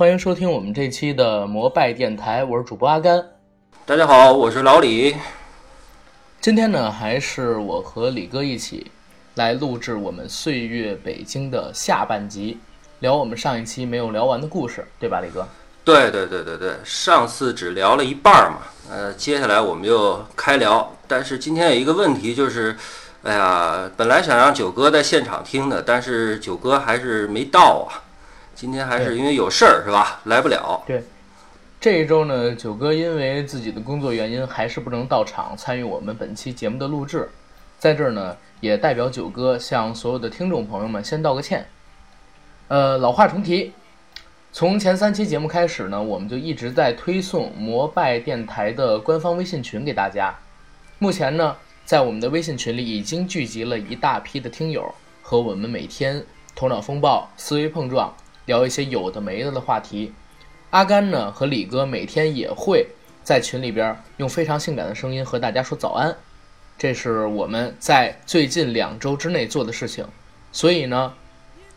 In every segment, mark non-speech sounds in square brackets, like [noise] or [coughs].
欢迎收听我们这期的摩拜电台，我是主播阿甘。大家好，我是老李。今天呢，还是我和李哥一起来录制我们《岁月北京》的下半集，聊我们上一期没有聊完的故事，对吧，李哥？对对对对对，上次只聊了一半儿嘛，呃，接下来我们就开聊。但是今天有一个问题，就是，哎呀，本来想让九哥在现场听的，但是九哥还是没到啊。今天还是因为有事儿是吧，来不了。对，这一周呢，九哥因为自己的工作原因，还是不能到场参与我们本期节目的录制。在这儿呢，也代表九哥向所有的听众朋友们先道个歉。呃，老话重提，从前三期节目开始呢，我们就一直在推送摩拜电台的官方微信群给大家。目前呢，在我们的微信群里已经聚集了一大批的听友，和我们每天头脑风暴、思维碰撞。聊一些有的没的的话题，阿甘呢和李哥每天也会在群里边用非常性感的声音和大家说早安，这是我们在最近两周之内做的事情。所以呢，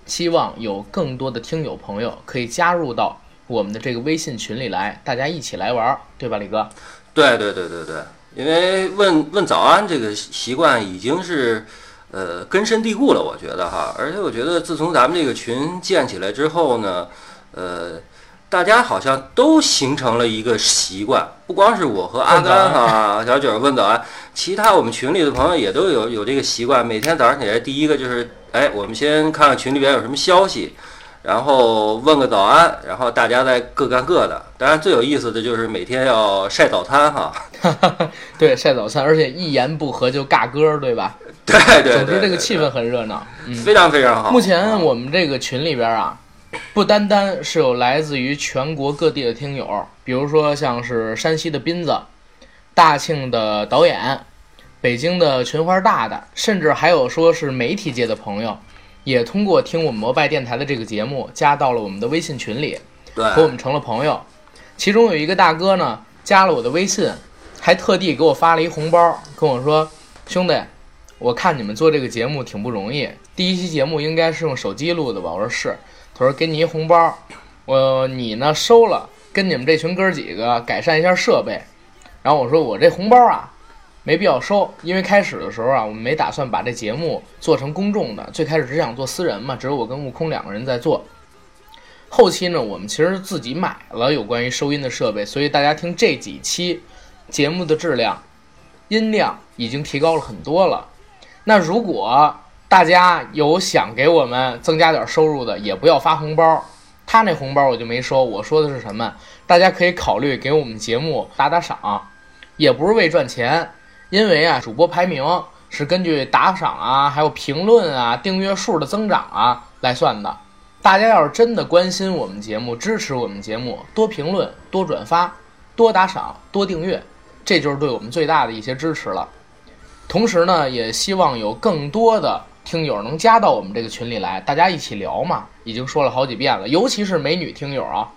希望有更多的听友朋友可以加入到我们的这个微信群里来，大家一起来玩，对吧，李哥？对对对对对，因为问问早安这个习惯已经是。呃，根深蒂固了，我觉得哈，而且我觉得自从咱们这个群建起来之后呢，呃，大家好像都形成了一个习惯，不光是我和阿甘哈，小九问早安，其他我们群里的朋友也都有有这个习惯，每天早上起来第一个就是，哎，我们先看看群里边有什么消息。然后问个早安，然后大家再各干各的。当然最有意思的就是每天要晒早餐哈。[laughs] 对，晒早餐，而且一言不合就尬歌，对吧？对对。总之这个气氛很热闹，非常非常好。目前我们这个群里边啊，不单单是有来自于全国各地的听友，比如说像是山西的斌子、大庆的导演、北京的群花大大，甚至还有说是媒体界的朋友。也通过听我们摩拜电台的这个节目，加到了我们的微信群里，和我们成了朋友。其中有一个大哥呢，加了我的微信，还特地给我发了一红包，跟我说：“兄弟，我看你们做这个节目挺不容易，第一期节目应该是用手机录的吧？”我说是。他说：“给你一红包，我你呢收了，跟你们这群哥几个改善一下设备。”然后我说：“我这红包啊。”没必要收，因为开始的时候啊，我们没打算把这节目做成公众的，最开始只想做私人嘛，只有我跟悟空两个人在做。后期呢，我们其实自己买了有关于收音的设备，所以大家听这几期节目的质量、音量已经提高了很多了。那如果大家有想给我们增加点收入的，也不要发红包，他那红包我就没收。我说的是什么？大家可以考虑给我们节目打打赏，也不是为赚钱。因为啊，主播排名是根据打赏啊、还有评论啊、订阅数的增长啊来算的。大家要是真的关心我们节目、支持我们节目，多评论、多转发、多打赏、多订阅，这就是对我们最大的一些支持了。同时呢，也希望有更多的听友能加到我们这个群里来，大家一起聊嘛。已经说了好几遍了，尤其是美女听友啊，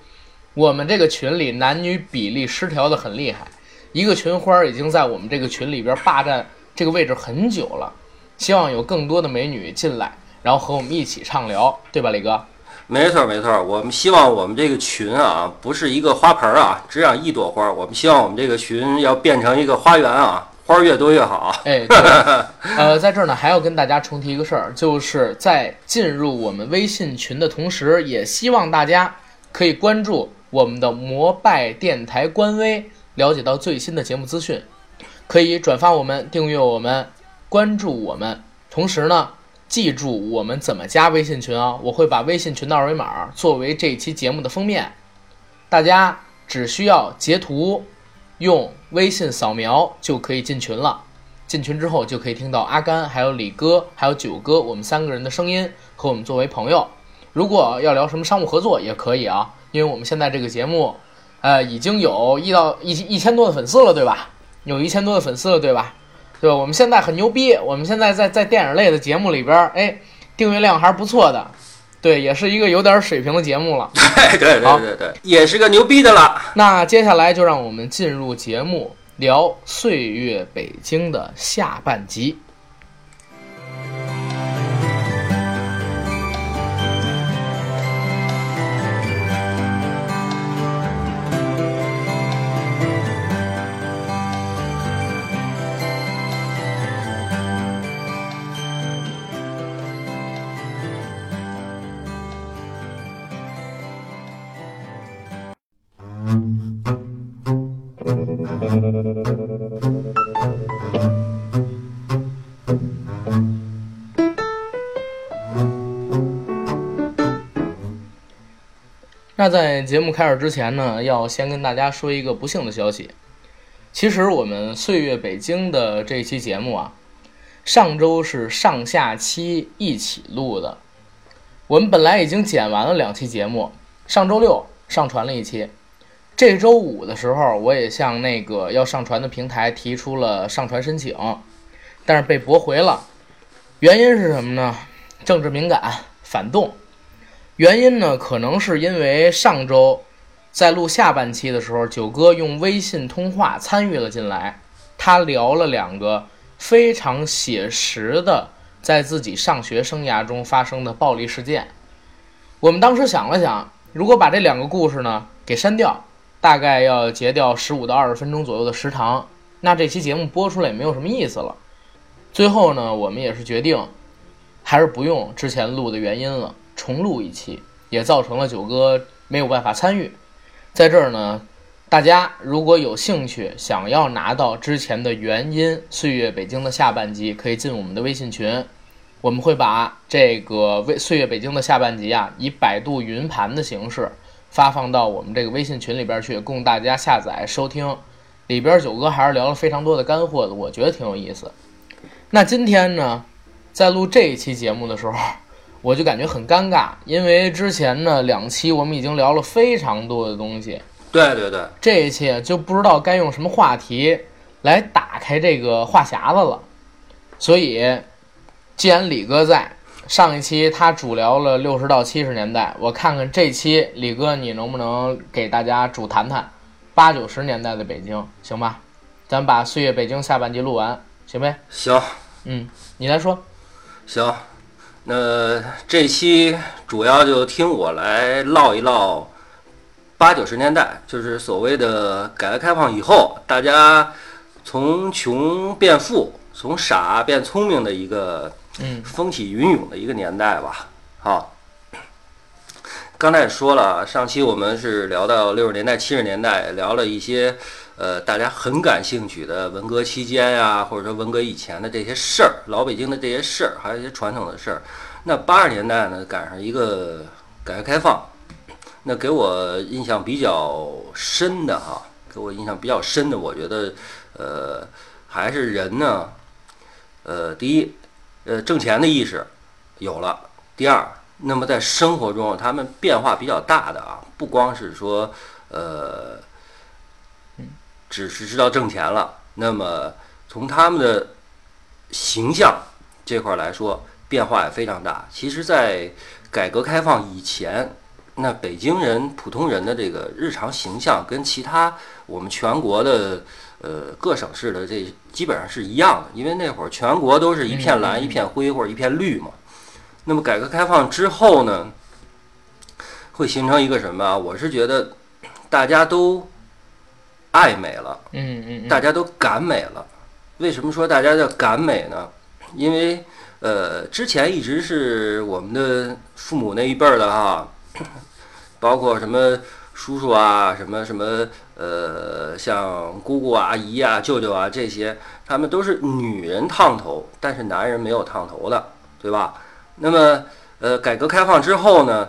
我们这个群里男女比例失调的很厉害。一个群花已经在我们这个群里边霸占这个位置很久了，希望有更多的美女进来，然后和我们一起畅聊，对吧，李哥？没错没错，我们希望我们这个群啊，不是一个花盆啊，只养一朵花。我们希望我们这个群要变成一个花园啊，花越多越好。[laughs] 哎，呃，在这儿呢，还要跟大家重提一个事儿，就是在进入我们微信群的同时，也希望大家可以关注我们的摩拜电台官微。了解到最新的节目资讯，可以转发我们、订阅我们、关注我们。同时呢，记住我们怎么加微信群啊？我会把微信群的二维码作为这期节目的封面，大家只需要截图，用微信扫描就可以进群了。进群之后就可以听到阿甘、还有李哥、还有九哥我们三个人的声音，和我们作为朋友。如果要聊什么商务合作也可以啊，因为我们现在这个节目。呃，已经有一到一一千多的粉丝了，对吧？有一千多的粉丝了，对吧？对吧？我们现在很牛逼，我们现在在在电影类的节目里边，哎，订阅量还是不错的，对，也是一个有点水平的节目了。[laughs] 对对对对对，也是个牛逼的了。那接下来就让我们进入节目，聊《岁月北京》的下半集。那在节目开始之前呢，要先跟大家说一个不幸的消息。其实我们《岁月北京》的这期节目啊，上周是上下期一起录的。我们本来已经剪完了两期节目，上周六上传了一期。这周五的时候，我也向那个要上传的平台提出了上传申请，但是被驳回了。原因是什么呢？政治敏感，反动。原因呢，可能是因为上周在录下半期的时候，九哥用微信通话参与了进来，他聊了两个非常写实的在自己上学生涯中发生的暴力事件。我们当时想了想，如果把这两个故事呢给删掉，大概要截掉十五到二十分钟左右的时长，那这期节目播出来也没有什么意思了。最后呢，我们也是决定还是不用之前录的原因了。重录一期，也造成了九哥没有办法参与。在这儿呢，大家如果有兴趣想要拿到之前的原因《岁月北京》的下半集，可以进我们的微信群。我们会把这个为《岁月北京》的下半集啊，以百度云盘的形式发放到我们这个微信群里边去，供大家下载收听。里边九哥还是聊了非常多的干货的，我觉得挺有意思。那今天呢，在录这一期节目的时候。我就感觉很尴尬，因为之前呢两期我们已经聊了非常多的东西，对对对，这一期就不知道该用什么话题来打开这个话匣子了。所以，既然李哥在，上一期他主聊了六十到七十年代，我看看这期李哥你能不能给大家主谈谈八九十年代的北京，行吧？咱把《岁月北京》下半集录完，行呗？行，嗯，你来说，行。那这期主要就听我来唠一唠八九十年代，就是所谓的改革开放以后，大家从穷变富，从傻变聪明的一个风起云涌的一个年代吧。好，刚才也说了，上期我们是聊到六十年代、七十年代，聊了一些。呃，大家很感兴趣的文革期间呀，或者说文革以前的这些事儿，老北京的这些事儿，还有一些传统的事儿。那八十年代呢，赶上一个改革开放，那给我印象比较深的哈，给我印象比较深的，我觉得，呃，还是人呢，呃，第一，呃，挣钱的意识有了；第二，那么在生活中他们变化比较大的啊，不光是说，呃。只是知道挣钱了，那么从他们的形象这块来说，变化也非常大。其实，在改革开放以前，那北京人普通人的这个日常形象跟其他我们全国的呃各省市的这基本上是一样的，因为那会儿全国都是一片蓝、一片灰或者一片绿嘛。那么改革开放之后呢，会形成一个什么啊？我是觉得大家都。爱美了，嗯嗯，大家都赶美了。为什么说大家叫赶美呢？因为呃，之前一直是我们的父母那一辈儿的哈，[coughs] 包括什么叔叔啊，什么什么呃，像姑姑阿姨啊、舅舅啊这些，他们都是女人烫头，但是男人没有烫头的，对吧？那么呃，改革开放之后呢，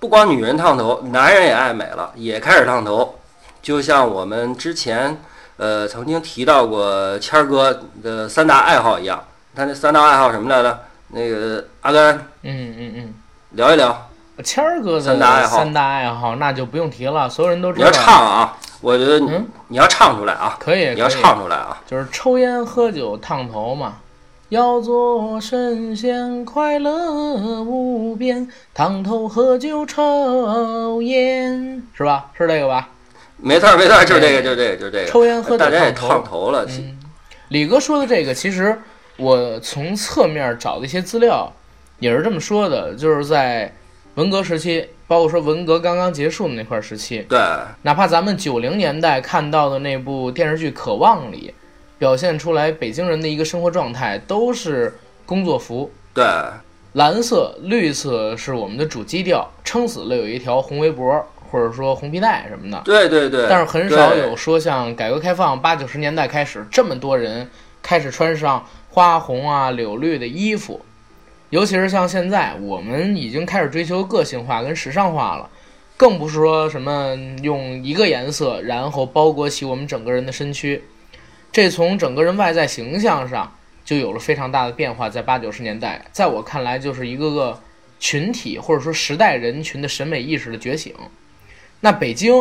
不光女人烫头，男人也爱美了，也开始烫头。就像我们之前，呃，曾经提到过谦儿哥的三大爱好一样，他那三大爱好什么来着？那个阿甘，嗯嗯嗯，聊一聊谦儿哥的三大爱好。三大爱好那就不用提了，所有人都知道。你要唱啊，我觉得你你要唱出来啊，可以，你要唱出来啊，就是抽烟喝酒烫头嘛，要做神仙快乐无边，烫头喝酒抽烟，是吧？是这个吧？没错，没错，就是这个，就是这个，就是这个。抽烟喝酒大家也烫头了。嗯，李哥说的这个，其实我从侧面找的一些资料也是这么说的，就是在文革时期，包括说文革刚刚结束的那块时期，对，哪怕咱们九零年代看到的那部电视剧《渴望》里表现出来北京人的一个生活状态，都是工作服，对，蓝色、绿色是我们的主基调，撑死了有一条红围脖。或者说红皮带什么的。对对对。但是很少有说像改革开放八九十年代开始，这么多人开始穿上花红啊、柳绿的衣服。尤其是像现在，我们已经开始追求个性化跟时尚化了，更不是说什么用一个颜色然后包裹起我们整个人的身躯。这从整个人外在形象上就有了非常大的变化。在八九十年代，在我看来，就是一个个群体或者说时代人群的审美意识的觉醒。那北京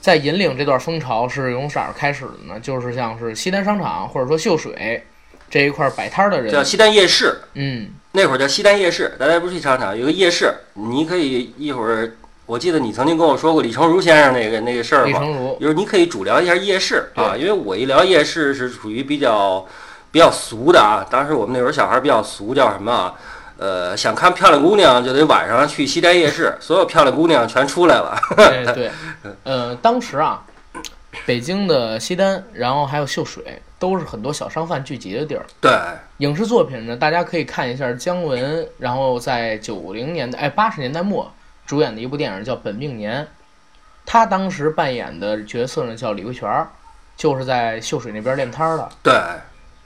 在引领这段风潮是从哪儿开始的呢？就是像是西单商场或者说秀水这一块摆摊的人，叫西单夜市。嗯。那会儿叫西单夜市，大家不是去商场，有个夜市，你可以一会儿，我记得你曾经跟我说过李成儒先生那个那个事儿李成儒，就是你可以主聊一下夜市啊，因为我一聊夜市是属于比较比较俗的啊。当时我们那会儿小孩比较俗，叫什么啊？呃，想看漂亮姑娘就得晚上去西单夜市，[laughs] 所有漂亮姑娘全出来了。[laughs] 对对，呃，当时啊，北京的西单，然后还有秀水。都是很多小商贩聚集的地儿。对，影视作品呢，大家可以看一下姜文，然后在九零年代，哎，八十年代末主演的一部电影叫《本命年》，他当时扮演的角色呢叫李桂全，就是在秀水那边练摊儿的。对，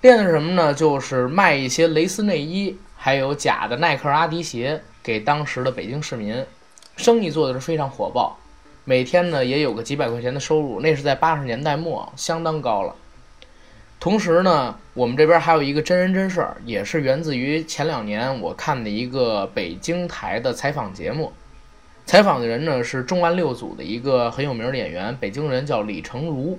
练的是什么呢？就是卖一些蕾丝内衣，还有假的耐克、阿迪鞋给当时的北京市民，生意做的是非常火爆，每天呢也有个几百块钱的收入，那是在八十年代末，相当高了。同时呢，我们这边还有一个真人真事儿，也是源自于前两年我看的一个北京台的采访节目。采访的人呢是重案六组的一个很有名的演员，北京人叫李成儒。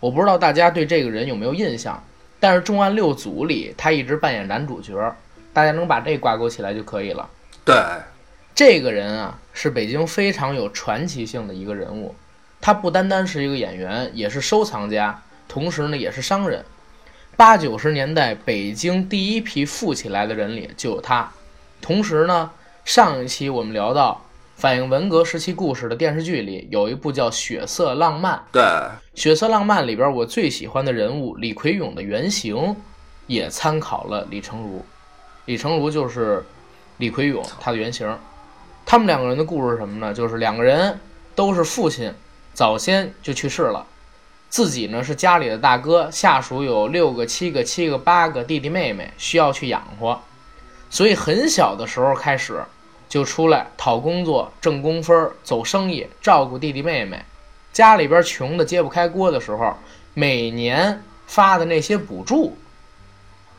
我不知道大家对这个人有没有印象，但是重案六组里他一直扮演男主角，大家能把这挂钩起来就可以了。对，这个人啊是北京非常有传奇性的一个人物，他不单单是一个演员，也是收藏家，同时呢也是商人。八九十年代北京第一批富起来的人里就有他，同时呢，上一期我们聊到反映文革时期故事的电视剧里有一部叫《血色浪漫》。对，《血色浪漫》里边我最喜欢的人物李奎勇的原型也参考了李成儒，李成儒就是李奎勇他的原型。他们两个人的故事是什么呢？就是两个人都是父亲早先就去世了。自己呢是家里的大哥，下属有六个、七个、七个、八个弟弟妹妹，需要去养活，所以很小的时候开始就出来讨工作、挣工分、走生意，照顾弟弟妹妹。家里边穷的揭不开锅的时候，每年发的那些补助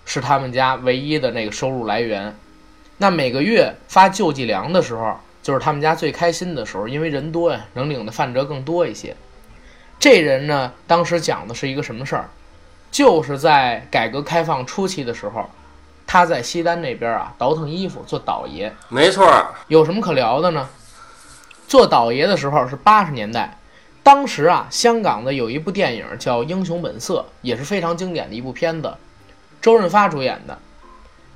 是他们家唯一的那个收入来源。那每个月发救济粮的时候，就是他们家最开心的时候，因为人多呀，能领的饭辙更多一些。这人呢，当时讲的是一个什么事儿？就是在改革开放初期的时候，他在西单那边啊倒腾衣服做倒爷。没错，有什么可聊的呢？做倒爷的时候是八十年代，当时啊，香港的有一部电影叫《英雄本色》，也是非常经典的一部片子，周润发主演的。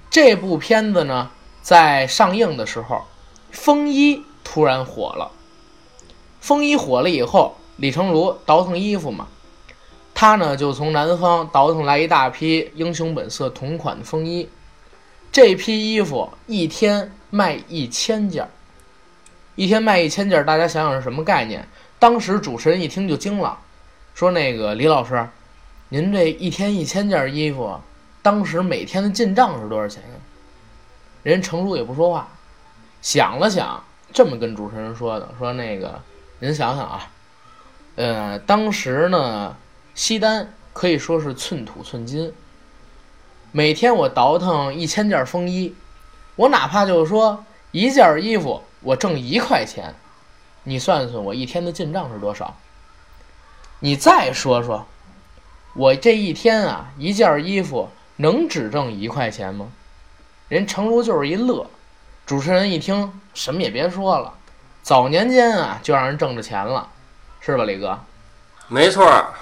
这部片子呢，在上映的时候，风衣突然火了。风衣火了以后。李成儒倒腾衣服嘛，他呢就从南方倒腾来一大批《英雄本色》同款的风衣，这批衣服一天卖一千件儿，一天卖一千件儿，大家想想是什么概念？当时主持人一听就惊了，说：“那个李老师，您这一天一千件衣服，当时每天的进账是多少钱呀？”人成叔也不说话，想了想，这么跟主持人说的：“说那个，您想想啊。”呃，当时呢，西单可以说是寸土寸金。每天我倒腾一千件风衣，我哪怕就是说一件衣服我挣一块钱，你算算我一天的进账是多少？你再说说，我这一天啊，一件衣服能只挣一块钱吗？人成儒就是一乐，主持人一听什么也别说了，早年间啊就让人挣着钱了。是吧，李哥？没错儿。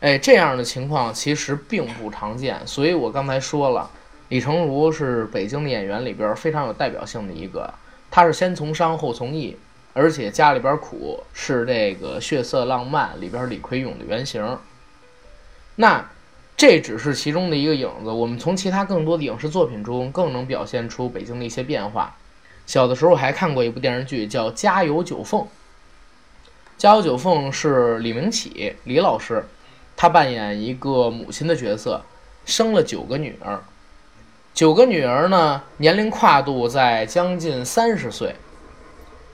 哎，这样的情况其实并不常见，所以我刚才说了，李成儒是北京的演员里边非常有代表性的一个。他是先从商后从艺，而且家里边苦，是这个《血色浪漫》里边李奎勇的原型。那这只是其中的一个影子，我们从其他更多的影视作品中更能表现出北京的一些变化。小的时候还看过一部电视剧叫《家有九凤》。家有九凤是李明启李老师，他扮演一个母亲的角色，生了九个女儿，九个女儿呢年龄跨度在将近三十岁，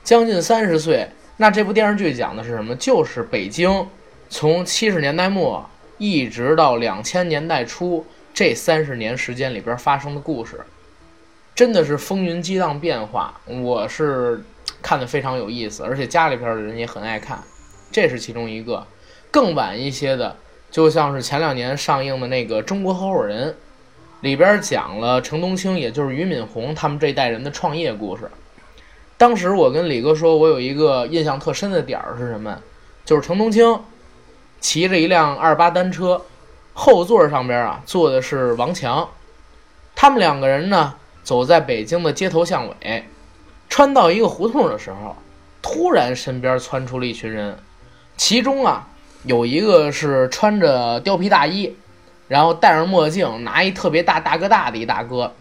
将近三十岁。那这部电视剧讲的是什么？就是北京从七十年代末一直到两千年代初这三十年时间里边发生的故事，真的是风云激荡变化。我是看的非常有意思，而且家里边的人也很爱看，这是其中一个。更晚一些的，就像是前两年上映的那个《中国合伙人》，里边讲了程冬青，也就是俞敏洪他们这代人的创业故事。当时我跟李哥说，我有一个印象特深的点儿是什么？就是程东青骑着一辆二八单车，后座上边啊坐的是王强，他们两个人呢走在北京的街头巷尾，穿到一个胡同的时候，突然身边窜出了一群人，其中啊有一个是穿着貂皮大衣，然后戴上墨镜，拿一特别大大哥大的一大哥，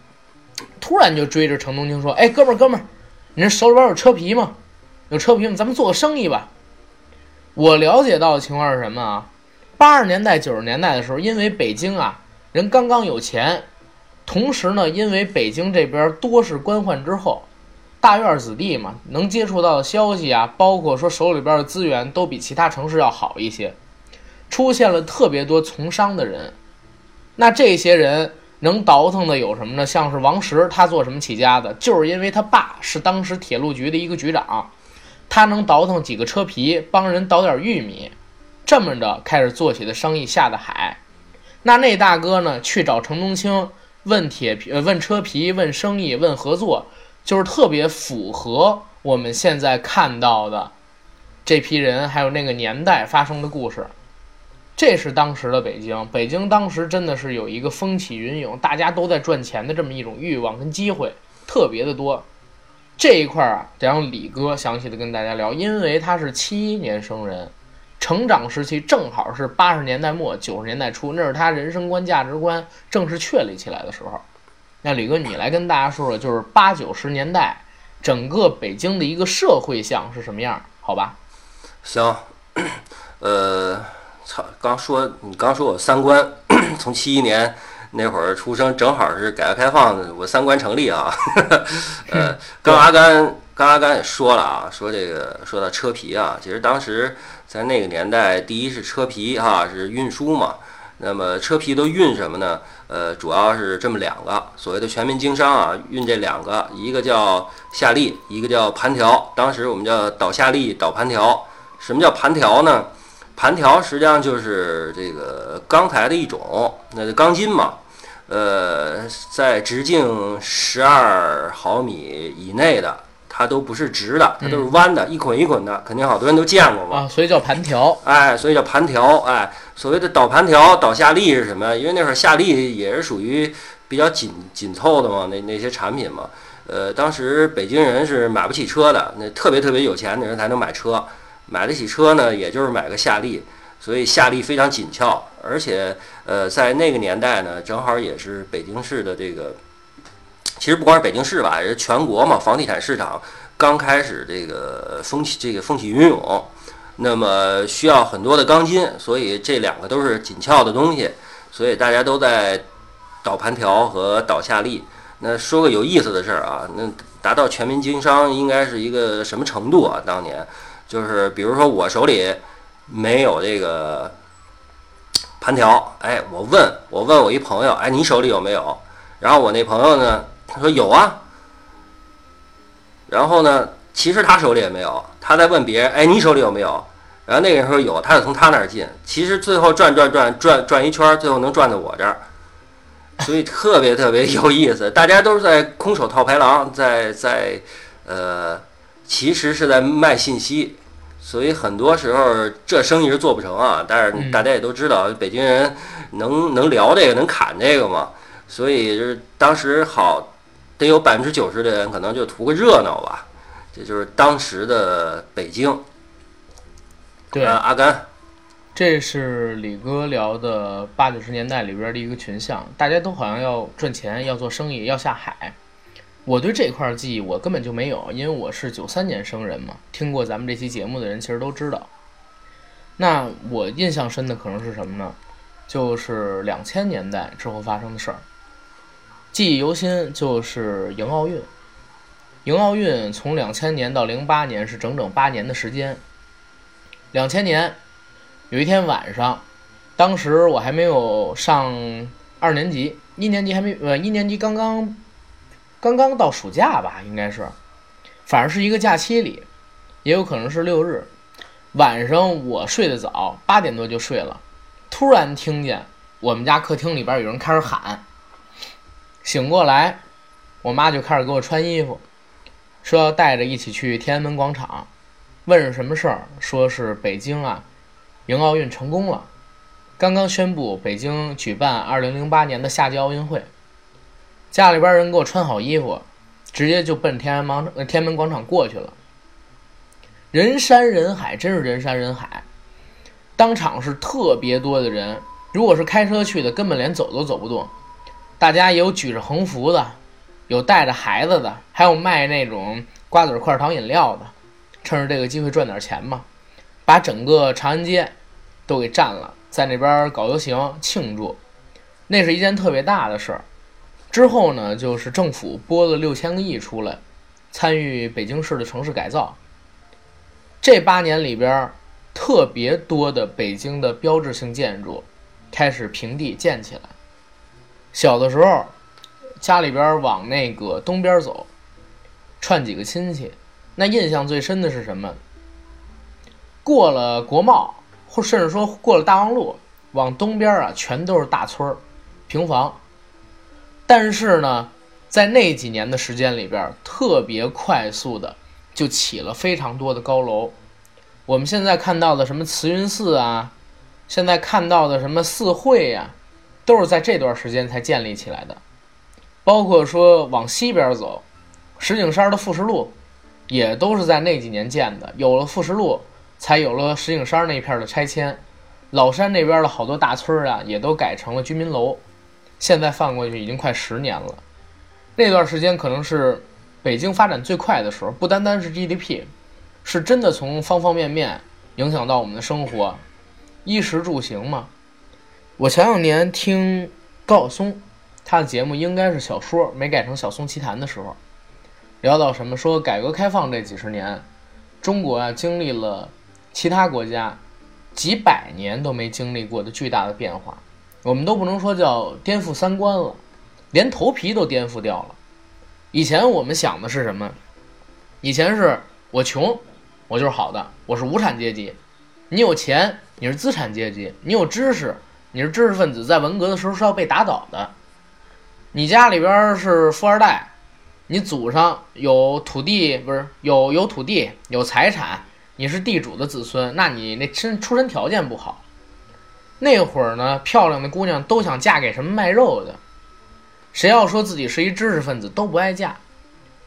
突然就追着程东青说：“哎，哥们儿，哥们儿！”你这手里边有车皮吗？有车皮吗？咱们做个生意吧。我了解到的情况是什么啊？八十年代、九十年代的时候，因为北京啊人刚刚有钱，同时呢，因为北京这边多是官宦之后，大院子弟嘛，能接触到的消息啊，包括说手里边的资源都比其他城市要好一些，出现了特别多从商的人。那这些人。能倒腾的有什么呢？像是王石，他做什么起家的？就是因为他爸是当时铁路局的一个局长，他能倒腾几个车皮，帮人倒点玉米，这么着开始做起的生意下的海。那那大哥呢，去找程冬青问铁皮、问车皮、问生意、问合作，就是特别符合我们现在看到的这批人还有那个年代发生的故事。这是当时的北京，北京当时真的是有一个风起云涌，大家都在赚钱的这么一种欲望跟机会，特别的多。这一块儿啊，得让李哥详细的跟大家聊，因为他是七一年生人，成长时期正好是八十年代末九十年代初，那是他人生观价值观正式确立起来的时候。那李哥，你来跟大家说说，就是八九十年代整个北京的一个社会像是什么样？好吧？行，[coughs] 呃。操！刚说你刚说我三观，[coughs] 从七一年那会儿出生，正好是改革开放，我三观成立啊。[laughs] 呃，刚阿甘刚阿甘也说了啊，说这个说到车皮啊，其实当时在那个年代，第一是车皮哈是运输嘛，那么车皮都运什么呢？呃，主要是这么两个，所谓的全民经商啊，运这两个，一个叫夏利，一个叫盘条。当时我们叫倒夏利，倒盘条。什么叫盘条呢？盘条实际上就是这个钢材的一种，那就钢筋嘛。呃，在直径十二毫米以内的，它都不是直的，它都是弯的，一捆一捆的，肯定好多人都见过嘛。啊，所以叫盘条。哎，所以叫盘条。哎，所谓的倒盘条、倒夏利是什么？因为那会儿夏利也是属于比较紧紧凑的嘛，那那些产品嘛。呃，当时北京人是买不起车的，那特别特别有钱的人才能买车。买得起车呢，也就是买个夏利，所以夏利非常紧俏，而且呃，在那个年代呢，正好也是北京市的这个，其实不光是北京市吧，也是全国嘛，房地产市场刚开始这个风起，这个风起云涌，那么需要很多的钢筋，所以这两个都是紧俏的东西，所以大家都在倒盘条和倒下利。那说个有意思的事儿啊，那达到全民经商应该是一个什么程度啊？当年。就是比如说我手里没有这个盘条，哎，我问我问我一朋友，哎，你手里有没有？然后我那朋友呢，他说有啊。然后呢，其实他手里也没有，他在问别人，哎，你手里有没有？然后那个人说有，他就从他那儿进。其实最后转转转转转一圈，最后能转到我这儿，所以特别特别有意思。[laughs] 大家都是在空手套白狼，在在呃，其实是在卖信息。所以很多时候这生意是做不成啊，但是大家也都知道，北京人能能聊这个，能侃这个嘛。所以就是当时好，得有百分之九十的人可能就图个热闹吧。这就是当时的北京。对，啊阿甘，这是李哥聊的八九十年代里边的一个群像，大家都好像要赚钱，要做生意，要下海。我对这块记忆我根本就没有，因为我是九三年生人嘛。听过咱们这期节目的人其实都知道。那我印象深的可能是什么呢？就是两千年代之后发生的事儿，记忆犹新，就是迎奥运。迎奥运从两千年到零八年是整整八年的时间。两千年有一天晚上，当时我还没有上二年级，一年级还没呃一年级刚刚刚刚到暑假吧，应该是，反正是一个假期里，也有可能是六日。晚上我睡得早，八点多就睡了，突然听见我们家客厅里边有人开始喊，醒过来，我妈就开始给我穿衣服，说要带着一起去天安门广场，问是什么事儿，说是北京啊，迎奥运成功了，刚刚宣布北京举办二零零八年的夏季奥运会，家里边人给我穿好衣服，直接就奔天安门天安门广场过去了。人山人海，真是人山人海，当场是特别多的人。如果是开车去的，根本连走都走不动。大家也有举着横幅的，有带着孩子的，还有卖那种瓜子块糖饮料的，趁着这个机会赚点钱嘛，把整个长安街都给占了，在那边搞游行庆祝，那是一件特别大的事儿。之后呢，就是政府拨了六千个亿出来，参与北京市的城市改造。这八年里边，特别多的北京的标志性建筑开始平地建起来。小的时候，家里边往那个东边走，串几个亲戚，那印象最深的是什么？过了国贸，或甚至说过了大望路，往东边啊，全都是大村儿、平房。但是呢，在那几年的时间里边，特别快速的。就起了非常多的高楼，我们现在看到的什么慈云寺啊，现在看到的什么四惠呀，都是在这段时间才建立起来的。包括说往西边走，石景山的富士路，也都是在那几年建的。有了富士路，才有了石景山那片的拆迁。老山那边的好多大村啊，也都改成了居民楼。现在放过去已经快十年了，那段时间可能是。北京发展最快的时候，不单单是 GDP，是真的从方方面面影响到我们的生活，衣食住行嘛。我前两年听高晓松，他的节目应该是小说没改成小松奇谈的时候，聊到什么说改革开放这几十年，中国啊经历了其他国家几百年都没经历过的巨大的变化，我们都不能说叫颠覆三观了，连头皮都颠覆掉了。以前我们想的是什么？以前是我穷，我就是好的，我是无产阶级；你有钱，你是资产阶级；你有知识，你是知识分子，在文革的时候是要被打倒的。你家里边是富二代，你祖上有土地，不是有有土地有财产，你是地主的子孙，那你那身出身条件不好。那会儿呢，漂亮的姑娘都想嫁给什么卖肉的。谁要说自己是一知识分子，都不爱嫁，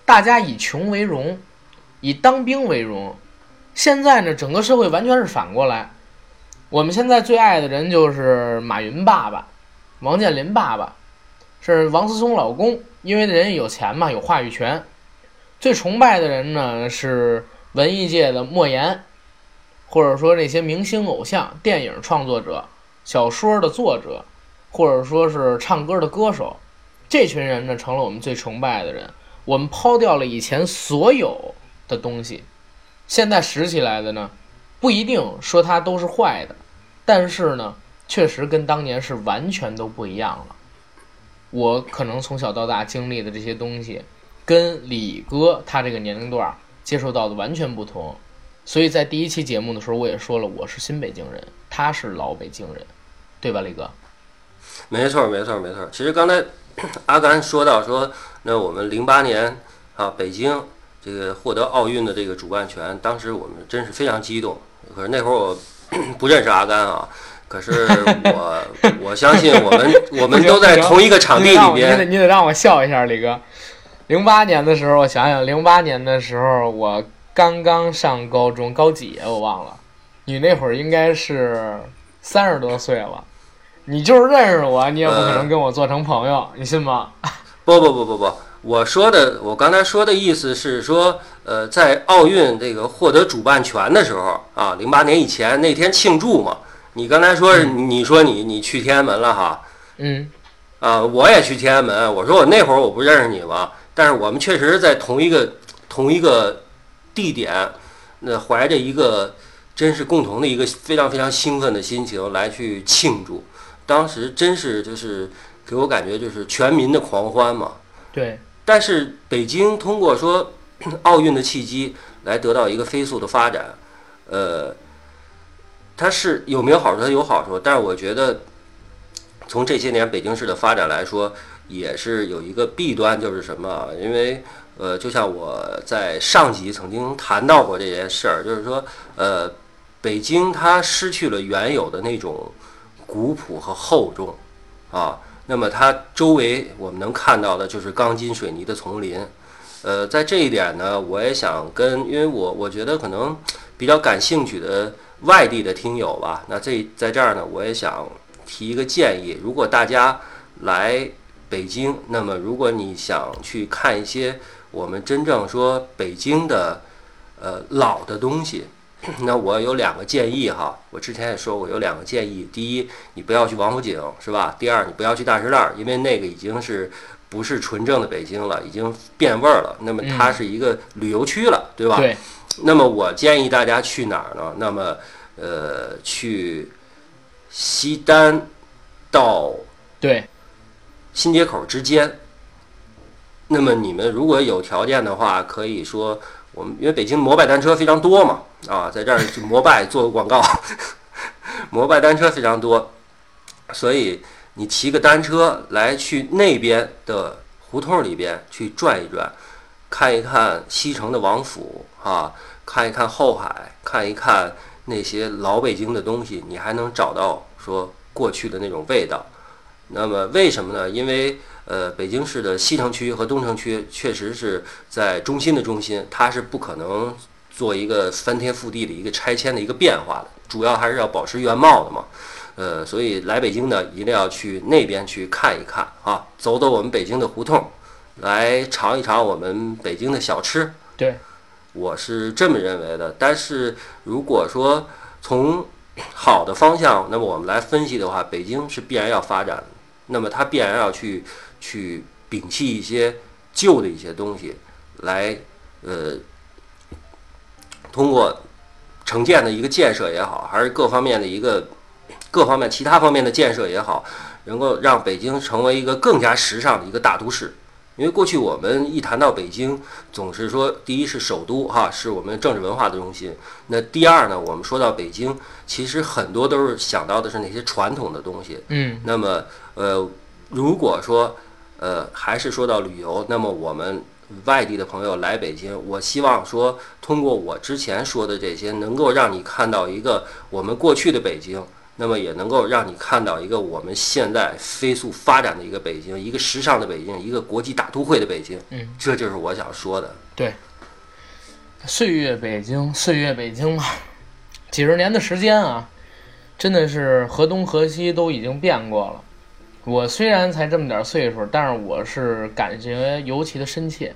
大家以穷为荣，以当兵为荣。现在呢，整个社会完全是反过来。我们现在最爱的人就是马云爸爸、王健林爸爸，是王思聪老公，因为人家有钱嘛，有话语权。最崇拜的人呢是文艺界的莫言，或者说那些明星偶像、电影创作者、小说的作者，或者说是唱歌的歌手。这群人呢，成了我们最崇拜的人。我们抛掉了以前所有的东西，现在拾起来的呢，不一定说它都是坏的，但是呢，确实跟当年是完全都不一样了。我可能从小到大经历的这些东西，跟李哥他这个年龄段接受到的完全不同。所以在第一期节目的时候，我也说了，我是新北京人，他是老北京人，对吧，李哥？没错，没错，没错。其实刚才。[coughs] 阿甘说到说，那我们零八年啊，北京这个获得奥运的这个主办权，当时我们真是非常激动。可是那会儿我 [coughs] 不认识阿甘啊，可是我 [laughs] 我相信我们 [laughs] 我们都在同一个场地里边。你得你得让我笑一下，李哥。零八年的时候，我想想，零八年的时候我刚刚上高中，高几我忘了。你那会儿应该是三十多岁了。你就是认识我，你也不可能跟我做成朋友，你信吗？[laughs] 不不不不不，我说的，我刚才说的意思是说，呃，在奥运这个获得主办权的时候啊，零八年以前那天庆祝嘛。你刚才说，你说你你去天安门了哈？嗯。啊，我也去天安门。我说我那会儿我不认识你嘛，但是我们确实在同一个同一个地点，那怀着一个真是共同的一个非常非常兴奋的心情来去庆祝。当时真是就是给我感觉就是全民的狂欢嘛。对。但是北京通过说奥运的契机来得到一个飞速的发展，呃，它是有没有好处？它有好处，但是我觉得。从这些年北京市的发展来说，也是有一个弊端，就是什么？因为，呃，就像我在上集曾经谈到过这件事儿，就是说，呃，北京它失去了原有的那种古朴和厚重，啊，那么它周围我们能看到的就是钢筋水泥的丛林，呃，在这一点呢，我也想跟，因为我我觉得可能比较感兴趣的外地的听友吧，那这在这儿呢，我也想。提一个建议，如果大家来北京，那么如果你想去看一些我们真正说北京的呃老的东西，[clears throat] 那我有两个建议哈。我之前也说过有两个建议：第一，你不要去王府井，是吧？第二，你不要去大石栏，因为那个已经是不是纯正的北京了，已经变味儿了。那么它是一个旅游区了，对吧？对。那么我建议大家去哪儿呢？那么呃去。西单到对新街口之间，那么你们如果有条件的话，可以说我们因为北京摩拜单车非常多嘛，啊，在这儿就摩拜做个广告，[laughs] 摩拜单车非常多，所以你骑个单车来去那边的胡同里边去转一转，看一看西城的王府啊，看一看后海，看一看。那些老北京的东西，你还能找到说过去的那种味道。那么为什么呢？因为呃，北京市的西城区和东城区确实是在中心的中心，它是不可能做一个翻天覆地的一个拆迁的一个变化的，主要还是要保持原貌的嘛。呃，所以来北京呢，一定要去那边去看一看啊，走走我们北京的胡同，来尝一尝我们北京的小吃。对。我是这么认为的，但是如果说从好的方向，那么我们来分析的话，北京是必然要发展，那么它必然要去去摒弃一些旧的一些东西，来呃通过城建的一个建设也好，还是各方面的一个各方面其他方面的建设也好，能够让北京成为一个更加时尚的一个大都市。因为过去我们一谈到北京，总是说第一是首都哈，是我们政治文化的中心。那第二呢，我们说到北京，其实很多都是想到的是那些传统的东西。嗯。那么，呃，如果说，呃，还是说到旅游，那么我们外地的朋友来北京，我希望说，通过我之前说的这些，能够让你看到一个我们过去的北京。那么也能够让你看到一个我们现在飞速发展的一个北京，一个时尚的北京，一个国际大都会的北京。嗯，这就是我想说的。对，岁月北京，岁月北京嘛，几十年的时间啊，真的是河东河西都已经变过了。我虽然才这么点岁数，但是我是感觉尤其的深切，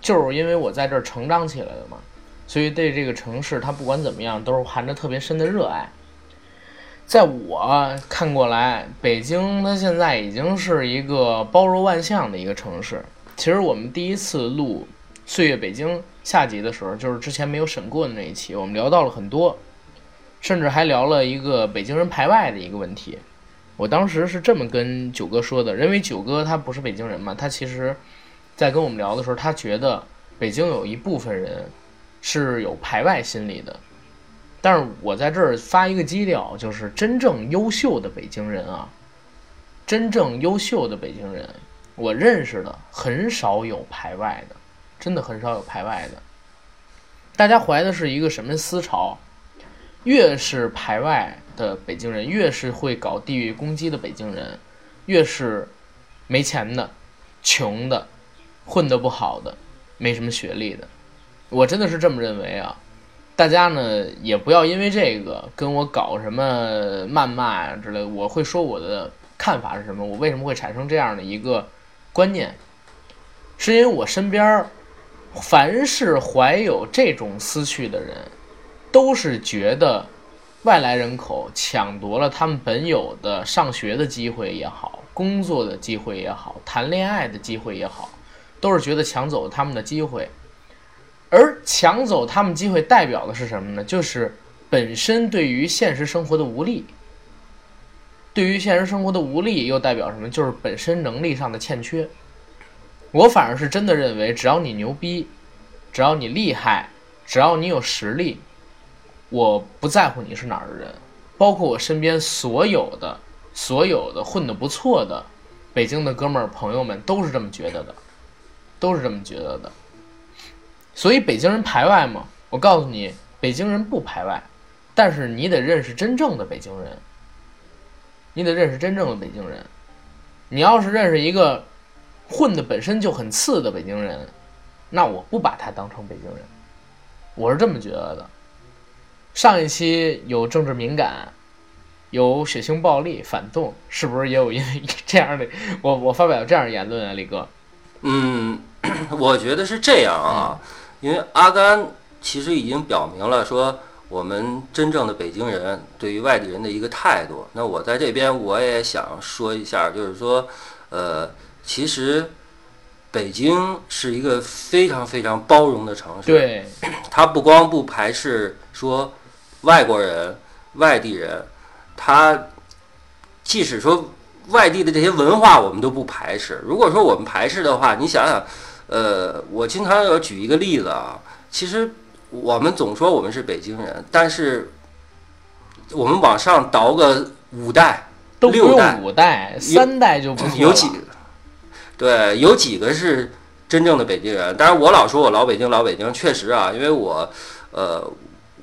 就是因为我在这儿成长起来的嘛，所以对这个城市，它不管怎么样，都是含着特别深的热爱。在我看过来，北京它现在已经是一个包罗万象的一个城市。其实我们第一次录《岁月北京》下集的时候，就是之前没有审过的那一期，我们聊到了很多，甚至还聊了一个北京人排外的一个问题。我当时是这么跟九哥说的，因为九哥他不是北京人嘛，他其实，在跟我们聊的时候，他觉得北京有一部分人是有排外心理的。但是我在这儿发一个基调，就是真正优秀的北京人啊，真正优秀的北京人，我认识的很少有排外的，真的很少有排外的。大家怀的是一个什么思潮？越是排外的北京人，越是会搞地域攻击的北京人，越是没钱的、穷的、混得不好的、没什么学历的。我真的是这么认为啊。大家呢也不要因为这个跟我搞什么谩骂啊之类的。我会说我的看法是什么，我为什么会产生这样的一个观念。是因为我身边儿凡是怀有这种思绪的人，都是觉得外来人口抢夺了他们本有的上学的机会也好，工作的机会也好，谈恋爱的机会也好，都是觉得抢走他们的机会。而抢走他们机会代表的是什么呢？就是本身对于现实生活的无力。对于现实生活的无力，又代表什么？就是本身能力上的欠缺。我反而是真的认为，只要你牛逼，只要你厉害，只要你有实力，我不在乎你是哪儿的人。包括我身边所有的、所有的混得不错的北京的哥们儿朋友们，都是这么觉得的，都是这么觉得的。所以北京人排外吗？我告诉你，北京人不排外，但是你得认识真正的北京人。你得认识真正的北京人。你要是认识一个混的本身就很次的北京人，那我不把他当成北京人。我是这么觉得的。上一期有政治敏感，有血腥暴力反动，是不是也有因为 [laughs] 这样的？我我发表这样的言论啊，李哥。嗯，我觉得是这样啊，因为阿甘其实已经表明了说。我们真正的北京人对于外地人的一个态度，那我在这边我也想说一下，就是说，呃，其实北京是一个非常非常包容的城市，对，[clears throat] 它不光不排斥说外国人、外地人，他即使说外地的这些文化我们都不排斥。如果说我们排斥的话，你想想，呃，我经常要举一个例子啊，其实。我们总说我们是北京人，但是我们往上倒个五代、六代、五代、三代就不有几个？对，有几个是真正的北京人？当然，我老说我老北京，老北京确实啊，因为我呃，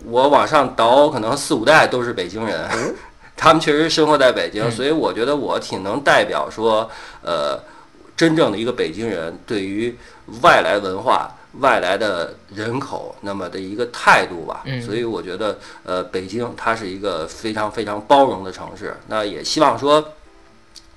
我往上倒可能四五代都是北京人，[laughs] 他们确实生活在北京，所以我觉得我挺能代表说呃，真正的一个北京人对于外来文化。外来的人口那么的一个态度吧，所以我觉得，呃，北京它是一个非常非常包容的城市。那也希望说，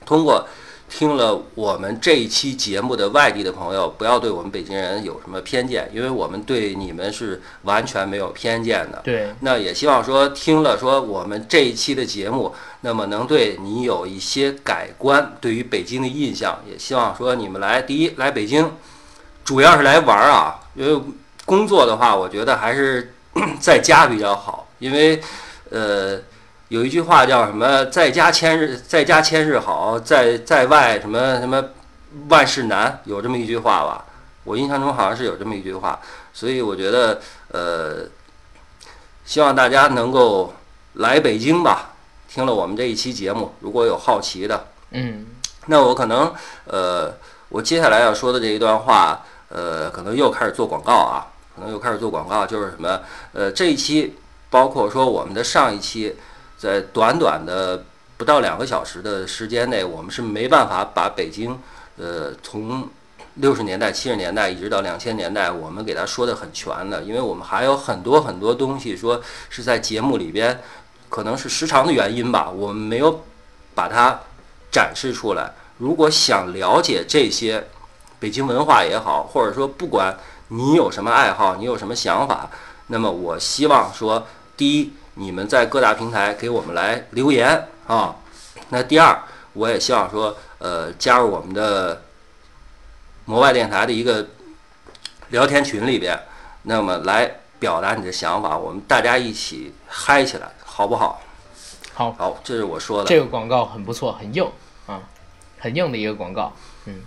通过听了我们这一期节目的外地的朋友，不要对我们北京人有什么偏见，因为我们对你们是完全没有偏见的。对。那也希望说，听了说我们这一期的节目，那么能对你有一些改观，对于北京的印象。也希望说你们来，第一来北京。主要是来玩儿啊，因为工作的话，我觉得还是 [clears throat] 在家比较好。因为，呃，有一句话叫什么“在家千日，在家千日好，在在外什么什么万事难”，有这么一句话吧？我印象中好像是有这么一句话。所以我觉得，呃，希望大家能够来北京吧。听了我们这一期节目，如果有好奇的，嗯，那我可能，呃，我接下来要说的这一段话。呃，可能又开始做广告啊，可能又开始做广告，就是什么？呃，这一期包括说我们的上一期，在短短的不到两个小时的时间内，我们是没办法把北京，呃，从六十年代、七十年代一直到两千年代，我们给它说的很全的，因为我们还有很多很多东西说是在节目里边，可能是时长的原因吧，我们没有把它展示出来。如果想了解这些，北京文化也好，或者说不管你有什么爱好，你有什么想法，那么我希望说，第一，你们在各大平台给我们来留言啊。那第二，我也希望说，呃，加入我们的摩拜电台的一个聊天群里边，那么来表达你的想法，我们大家一起嗨起来，好不好？好，好，这是我说的。这个广告很不错，很硬啊，很硬的一个广告，嗯。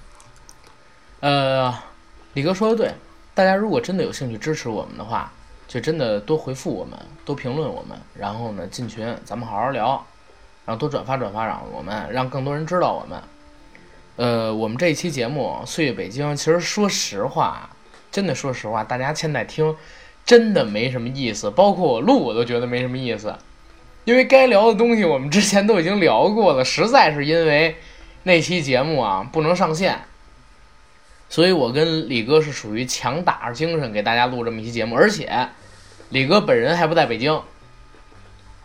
呃，李哥说的对，大家如果真的有兴趣支持我们的话，就真的多回复我们，多评论我们，然后呢进群，咱们好好聊，然后多转发转发，让我们让更多人知道我们。呃，我们这一期节目《岁月北京》，其实说实话，真的说实话，大家现在听真的没什么意思，包括我录我都觉得没什么意思，因为该聊的东西我们之前都已经聊过了，实在是因为那期节目啊不能上线。所以，我跟李哥是属于强打着精神给大家录这么一期节目，而且李哥本人还不在北京。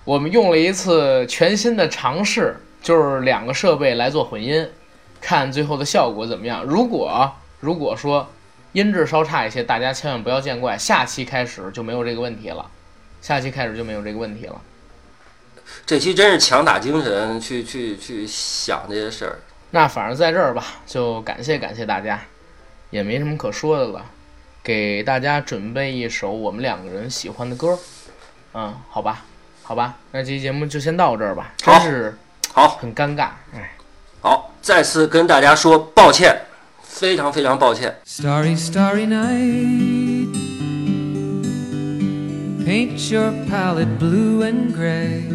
我们用了一次全新的尝试，就是两个设备来做混音，看最后的效果怎么样。如果如果说音质稍差一些，大家千万不要见怪，下期开始就没有这个问题了，下期开始就没有这个问题了。这期真是强打精神去去去想这些事儿。那反正在这儿吧，就感谢感谢大家，也没什么可说的了，给大家准备一首我们两个人喜欢的歌，嗯，好吧，好吧，那这期节目就先到这儿吧，真是好，很尴尬，哎，好，再次跟大家说抱歉，非常非常抱歉。Starry, starry night. Paint your palette blue and gray.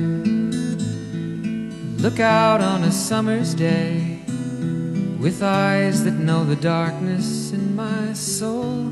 Look out on a summer's day with eyes that know the darkness in my soul.